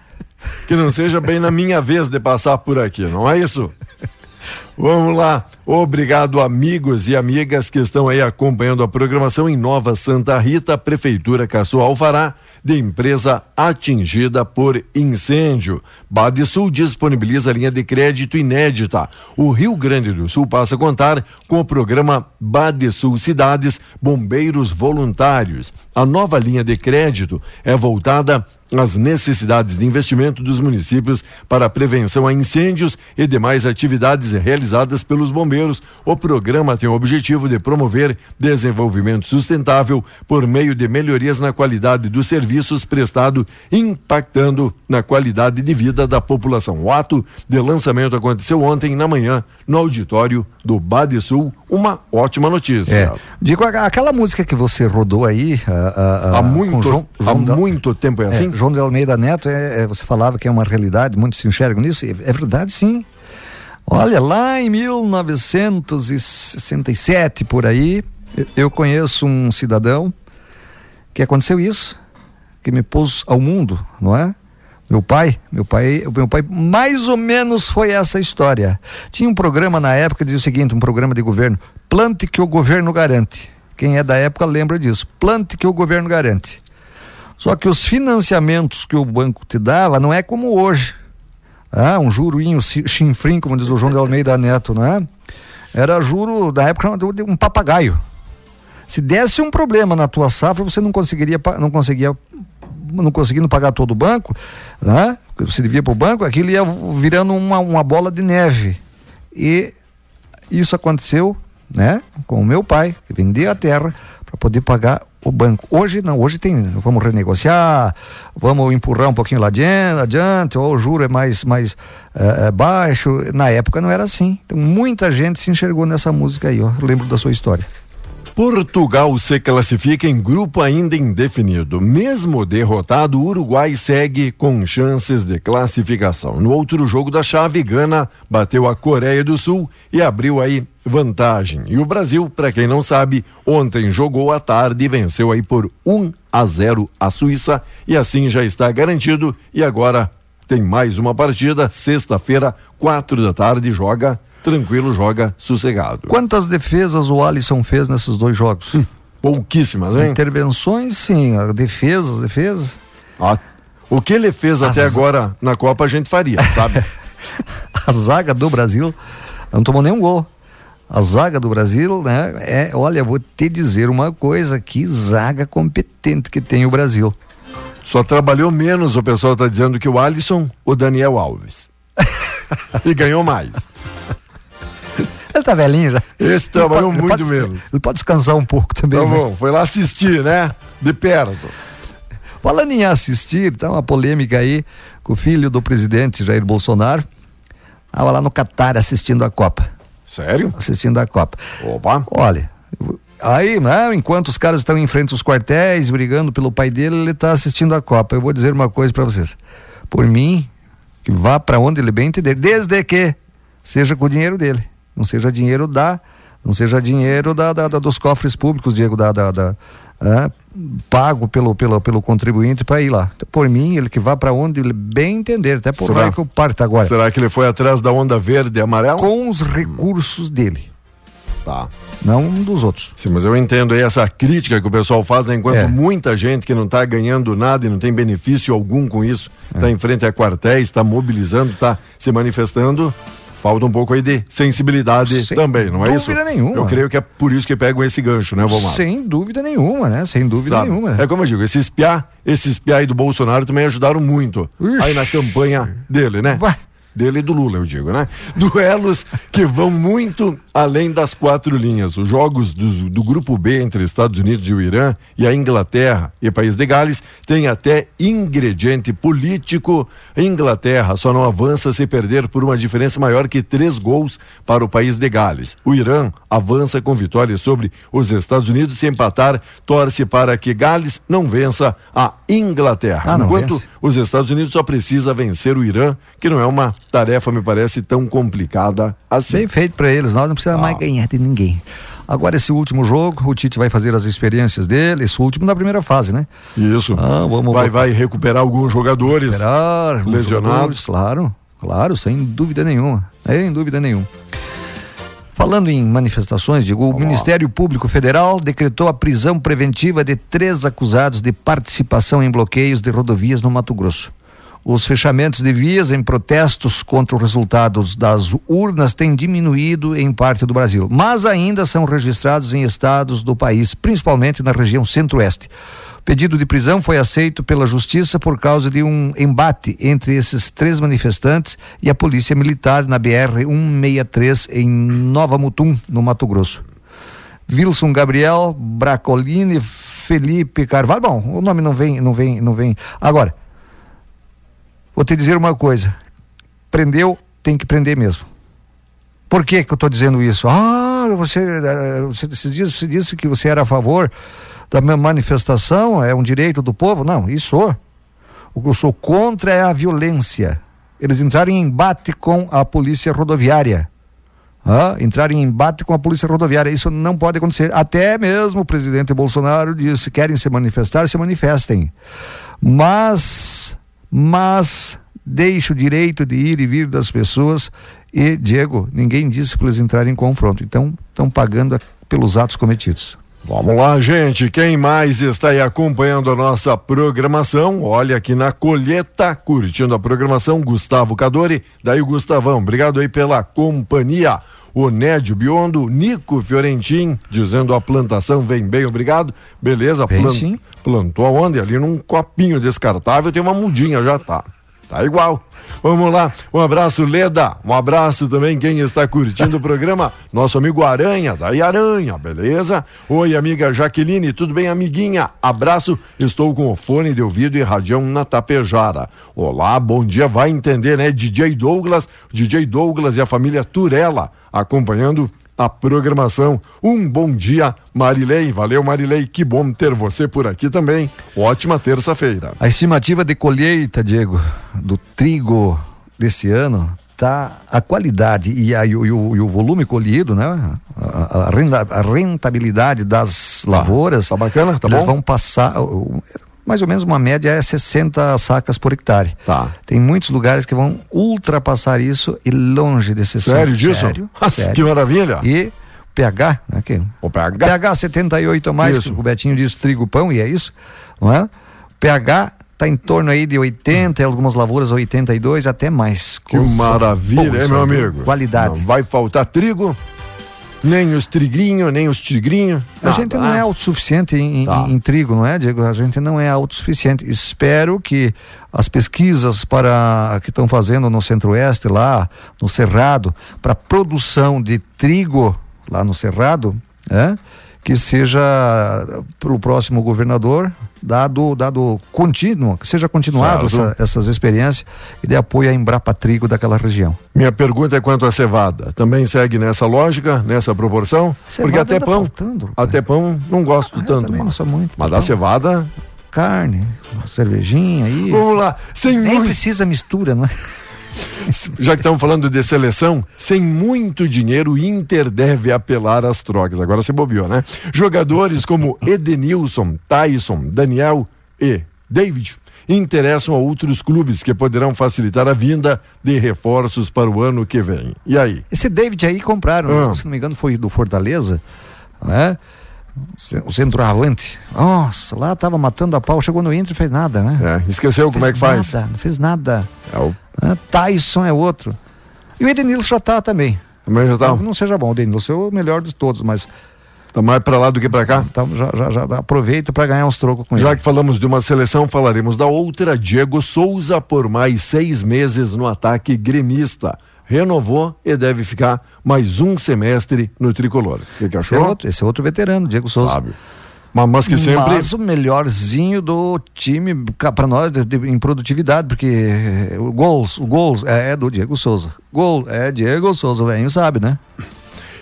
que não seja bem na minha vez de passar por aqui, não é isso? Vamos lá. Obrigado, amigos e amigas que estão aí acompanhando a programação em Nova Santa Rita, Prefeitura caçou alvará de empresa atingida por incêndio. Badesul disponibiliza linha de crédito inédita. O Rio Grande do Sul passa a contar com o programa Badesul Cidades Bombeiros Voluntários. A nova linha de crédito é voltada às necessidades de investimento dos municípios para prevenção a incêndios e demais atividades realizadas pelos bombeiros. O programa tem o objetivo de promover desenvolvimento sustentável por meio de melhorias na qualidade dos serviços prestados, impactando na qualidade de vida da população. O ato de lançamento aconteceu ontem na manhã no auditório do Badesul. Uma ótima notícia. É. Digo, aquela música que você rodou aí. a- a- a- Há muito, João- há João da- muito tempo é assim? É, João de Almeida Neto, é, é, você falava que é uma realidade, muitos se enxergam nisso, é, é verdade sim. Olha, lá em 1967, por aí, eu- conheço um cidadão que aconteceu isso, que me pôs ao mundo, não é? Meu pai, meu pai, meu pai mais ou menos foi essa história. Tinha um programa na época que dizia o seguinte, um programa de governo, plante que o governo garante. Quem é da época lembra disso. Plante que o governo garante. Só que os financiamentos que o banco te dava não é como hoje. Ah, um juroinho ci- chinfrim, como diz o João de Almeida Neto, não é? Era juro da época um papagaio. Se desse um problema na tua safra, você não conseguiria, não conseguia, não conseguindo pagar todo o banco, né? Você devia para o banco, aquilo ia virando uma, uma bola de neve. E isso aconteceu, né? Com o meu pai, que vendia a terra para poder pagar o banco. Hoje não, hoje tem, vamos renegociar, vamos empurrar um pouquinho lá adiante, adiante ou o juro é mais, mais eh, eh, baixo. Na época não era assim. Então muita gente se enxergou nessa música aí, ó. Lembro da sua história. Portugal se classifica em grupo ainda indefinido. Mesmo derrotado, o Uruguai segue com chances de classificação. No outro jogo da chave, Gana bateu a Coreia do Sul e abriu aí vantagem. E o Brasil, para quem não sabe, ontem jogou à tarde e venceu aí por 1 a 0 a Suíça e assim já está garantido e agora tem mais uma partida, sexta-feira, quatro da tarde, joga tranquilo, joga sossegado. Quantas defesas o Alisson fez nesses dois jogos? Pouquíssimas, hein? Intervenções, sim. a Defesas, defesas. Ah, o que ele fez até As- agora na Copa a gente faria, sabe? A zaga do Brasil não tomou nenhum gol. A zaga do Brasil, né? É, olha, vou te dizer uma coisa: que zaga competente que tem o Brasil. Só trabalhou menos, o pessoal está dizendo que o Alisson, o Daniel Alves. e ganhou mais. Ele tá velhinho já. Esse trabalhou Ele pode- muito pode- menos. Ele pode descansar um pouco também. Tá né? bom, foi lá assistir, né? De perto. Falando em assistir, tá uma polêmica aí com o filho do presidente Jair Bolsonaro. Estava lá no Catar assistindo a Copa. Sério? Assistindo a Copa. Opa. Olha, aí, né, enquanto os caras estão em frente aos quartéis, brigando pelo pai dele, ele está assistindo a Copa. Eu vou dizer uma coisa para vocês. Por mim, que vá para onde ele bem entender, desde que seja com o dinheiro dele, não seja dinheiro da, não seja dinheiro da, da, da dos cofres públicos, Diego, da, da, da é, pago pelo, pelo, pelo contribuinte para ir lá. Por mim, ele que vá para onde ele bem entender, até por Será? lá que eu parto agora. Será que ele foi atrás da onda verde e amarela? Com os recursos dele, Tá. não dos outros. Sim, mas eu entendo aí essa crítica que o pessoal faz, né? enquanto É. muita gente que não está ganhando nada e não tem benefício algum com isso, É. está em frente a quartéis, está mobilizando, está se manifestando, falta um pouco aí de sensibilidade Sem também, não é isso? dúvida nenhuma. Eu creio que é por isso que pegam esse gancho, né, Vomar? Sem dúvida nenhuma, né? Sem dúvida Sabe? nenhuma. É como eu digo, esse espiar, esse espiar aí do Bolsonaro também ajudaram muito Ixi. aí na campanha dele, né? Vai. Dele e do Lula, eu digo, né? Duelos que vão muito além das quatro linhas. Os jogos do, do grupo B entre Estados Unidos e o Irã e a Inglaterra e País de Gales têm até ingrediente político. A Inglaterra só não avança se perder por uma diferença maior que três gols para o País de Gales. O Irã avança com vitória sobre os Estados Unidos se empatar, torce para que Gales não vença a Inglaterra. Ah, Enquanto vence. os Estados Unidos só precisa vencer o Irã, que não é uma tarefa, me parece, tão complicada assim. Bem feito para eles, nós não precisamos mais ganhar de ninguém. Agora, esse último jogo, o Tite vai fazer as experiências dele, esse último da primeira fase, né? Isso. Ah, vamos vai, vai recuperar alguns jogadores. Esperar, os Lesionados. jogadores, Claro, claro, sem dúvida nenhuma. Sem dúvida nenhuma. Falando em manifestações, digo, o Ministério Público Federal decretou a prisão preventiva de três acusados de participação em bloqueios de rodovias no Mato Grosso. Os fechamentos de vias em protestos contra os resultados das urnas têm diminuído em parte do Brasil, mas ainda são registrados em estados do país, principalmente na região centro-oeste. O pedido de prisão foi aceito pela Justiça por causa de um embate entre esses três manifestantes e a Polícia Militar na BR-163 em Nova Mutum, no Mato Grosso. Wilson Gabriel Bracolini Felipe Carvalho. Bom, o nome não vem, não vem, não vem. Agora, vou te dizer uma coisa. Prendeu, tem que prender mesmo. Por que que eu estou dizendo isso? Ah, você, eh, você, você, disse, você disse que você era a favor da minha manifestação, é um direito do povo? Não, isso. O que eu sou contra é a violência. Eles entraram em embate com a polícia rodoviária. Ah, entrar em embate com a polícia rodoviária. Isso não pode acontecer. Até mesmo o presidente Bolsonaro disse: querem se manifestar, se manifestem. Mas, mas, deixe o direito de ir e vir das pessoas. E, Diego, ninguém disse para eles entrarem em confronto. Então, estão pagando pelos atos cometidos. Vamos lá, gente. Quem mais está aí acompanhando a nossa programação? Olha aqui na colheita, curtindo a programação, Gustavo Cadori. Daí o Gustavão, obrigado aí pela companhia. O Nédio Biondo, Nico Fiorentin, dizendo a plantação vem bem, obrigado. Beleza, sim. Plantou aonde? Ali num copinho descartável, tem uma mudinha, já tá. Tá igual. Vamos lá. Um abraço, Leda. Um abraço também quem está curtindo o programa. Nosso amigo Aranha, daí Aranha, beleza? Oi, amiga Jaqueline, tudo bem, amiguinha? Abraço. Estou com o fone de ouvido e radião na Tapejara. Olá, bom dia. Vai entender, né? DJ Douglas, DJ Douglas e a família Turella acompanhando a programação. Um bom dia, Marilei. Valeu, Marilei. Que bom ter você por aqui também. Ótima terça-feira. A estimativa de colheita, Diego, do trigo desse ano, tá a qualidade e, a, e, o, e o- volume colhido, né? A, a renda- a rentabilidade das lavouras. Tá bacana? Tá eles bom? vão passar. o- mais ou menos uma média é 60 sacas por hectare. Tá. Tem muitos lugares que vão ultrapassar isso e longe desses Sério disso? Sério, Nossa, sério. que maravilha. E pH, né? Que, O PH. pH 78 a mais, Isso. que o Betinho diz trigo pão, e é isso, não é? pH está em torno aí de 80, em algumas lavouras 82, até mais. Que Coisa maravilha, hein, meu amigo? Qualidade. Não vai faltar trigo, nem os trigrinhos, nem os tigrinhos. A gente não é autossuficiente em, em- Tá. em trigo, não é, Diego? A gente não é autossuficiente. Espero que as pesquisas para que estão fazendo no Centro-Oeste, lá no Cerrado, para produção de trigo lá no Cerrado, é, que seja pelo próximo governador dado dado contínuo, que seja continuado essa, essas experiências e de apoio à Embrapa Trigo daquela região. Minha pergunta é quanto à cevada. Também segue nessa lógica, nessa proporção? Porque até pão, faltando, até pão não gosto ah, tanto. Mas, não muito. Mas da cevada carne, uma cervejinha aí. Vamos lá, sem Nem muito... precisa mistura, não é? Já que estamos falando de seleção, sem muito dinheiro, o Inter deve apelar às trocas. Agora você bobeou, né? Jogadores como Edenilson, Tyson, Daniel e David interessam a outros clubes que poderão facilitar a vinda de reforços para o ano que vem. E aí? Esse David aí compraram, ah. se não me engano, foi do Fortaleza, né? O centroavante. Nossa, lá tava matando a pau, chegou no Inter e fez nada, né? É, esqueceu como é que faz? Nada, não fez nada. É o... É, Tyson é outro. E o Edenilson já tá também. Também já tá? Não, não seja bom, o Edenilson é o melhor de todos, mas Tá mais para lá do que para cá? Então, já, já, já aproveita para ganhar uns trocos com já ele. Já que falamos de uma seleção, falaremos da outra. Diego Souza por mais seis meses no ataque gremista renovou e deve ficar mais um semestre no tricolor. O que, que achou? Esse é, outro, esse é outro veterano, Diego Souza. Sabe. Mas, que sempre. Mas o melhorzinho do time para nós de, de, em produtividade, porque o gols, o gols é, é do Diego Souza. Gol é Diego Souza, o velho sabe, né?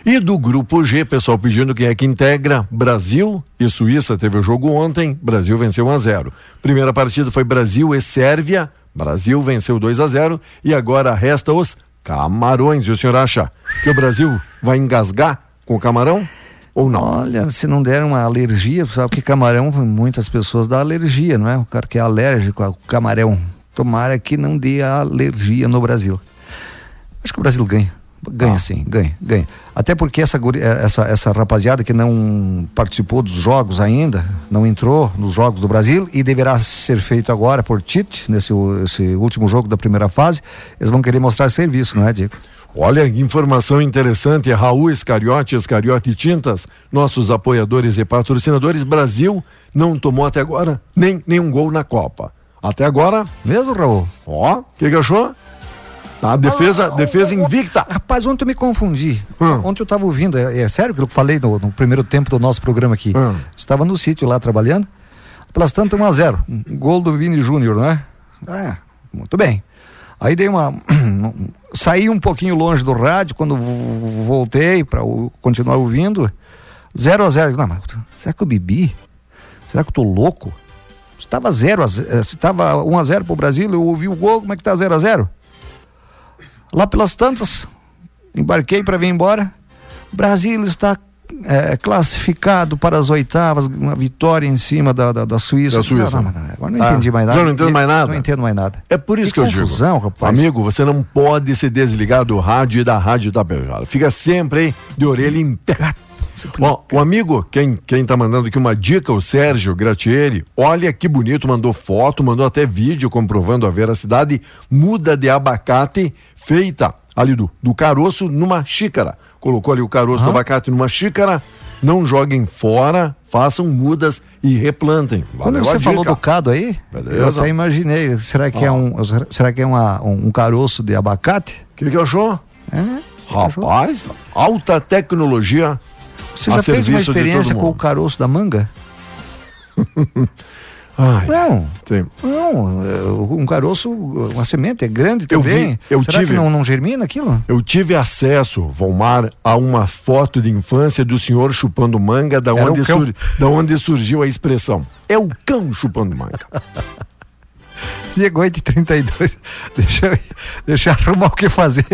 E do grupo G, pessoal pedindo quem é que integra. Brasil e Suíça teve o jogo ontem. Brasil venceu 1 a 0. Primeira partida foi Brasil e Sérvia. Brasil venceu 2 a 0 e agora resta os Camarões. E o senhor acha que o Brasil vai engasgar com o camarão? Ou não? Olha, se não der uma alergia, sabe que camarão, muitas pessoas dão alergia, não é? O cara que é alérgico ao camarão. Tomara que não dê alergia no Brasil. Acho que o Brasil ganha. Ganha ah. sim, ganha, ganha. Até porque essa, eh, essa, essa rapaziada que não participou dos jogos ainda, não entrou nos jogos do Brasil e deverá ser feito agora por Tite, nesse esse último jogo da primeira fase, eles vão querer mostrar serviço, não é, Diego? Olha, informação interessante, Raul Escariote, Escariote Tintas, nossos apoiadores e patrocinadores, Brasil não tomou até agora nem nenhum gol na Copa. Até agora. Mesmo, Raul? Ó, o que, que achou? Tá, defesa, ah, defesa invicta. Rapaz, ontem eu me confundi. Hum. Ontem eu estava ouvindo, é, é, sério que eu falei no, no, primeiro tempo do nosso programa aqui. Hum. Estava no sítio lá trabalhando. Pelas tantas, 1 a 0 Gol do Vini Júnior, né? É, muito bem. Aí dei uma. saí um pouquinho longe do rádio quando voltei para continuar ouvindo. 0 a 0 Não, mas será que eu bebi? Será que eu tô louco? Estava 0 a 0 estava 1 a 0 pro Brasil, eu ouvi o gol, como é que tá 0 a 0 Lá pelas tantas, embarquei para vir embora. O Brasil está é, classificado para as oitavas, uma vitória em cima da, da, da Suíça. Da Suíça. Não, não, não, agora não ah, entendi mais nada. Eu não entendo mais nada? Não entendo mais nada. É por isso que, que eu confusão, digo. Rapaz. Amigo, você não pode se desligar do rádio e da rádio Tapejara. Fica sempre aí de orelha em pé. Ó, o amigo, quem, quem tá mandando aqui uma dica, o Sérgio Gratieri, olha que bonito, mandou foto, mandou até vídeo comprovando a veracidade, muda de abacate feita ali do, do caroço numa xícara. Colocou ali o caroço do abacate numa xícara, não joguem fora, façam mudas e replantem. Valeu Quando você falou do cado aí, Beleza. eu até imaginei, será que é ah. é um, será que é uma, um, um caroço de abacate? O que, que achou? É, Rapaz, alta tecnologia. Você já fez uma experiência com o caroço da manga? Ai, não, tem. não, é, um caroço, uma semente é grande também. Eu, vi, eu Será tive, que não, não germina aquilo? Eu tive acesso, Volmar, a uma foto de infância do senhor chupando manga, da onde, sur, da onde surgiu a expressão. É o cão chupando manga. Diego 8 32 deixa eu, deixa eu arrumar o que fazer.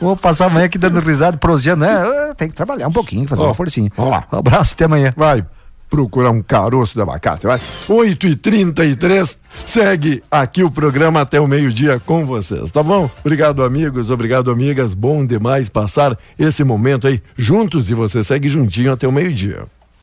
Vou passar amanhã aqui dando risada, proseando, né? Tem que trabalhar um pouquinho, fazer oh, uma forcinha. Vamos lá. Um abraço, até amanhã. Vai procurar um caroço de abacate, vai. 8 e 33 segue aqui o programa até o meio-dia com vocês, tá bom? Obrigado, amigos, obrigado, amigas. Bom demais passar esse momento aí juntos e você segue juntinho até o meio-dia.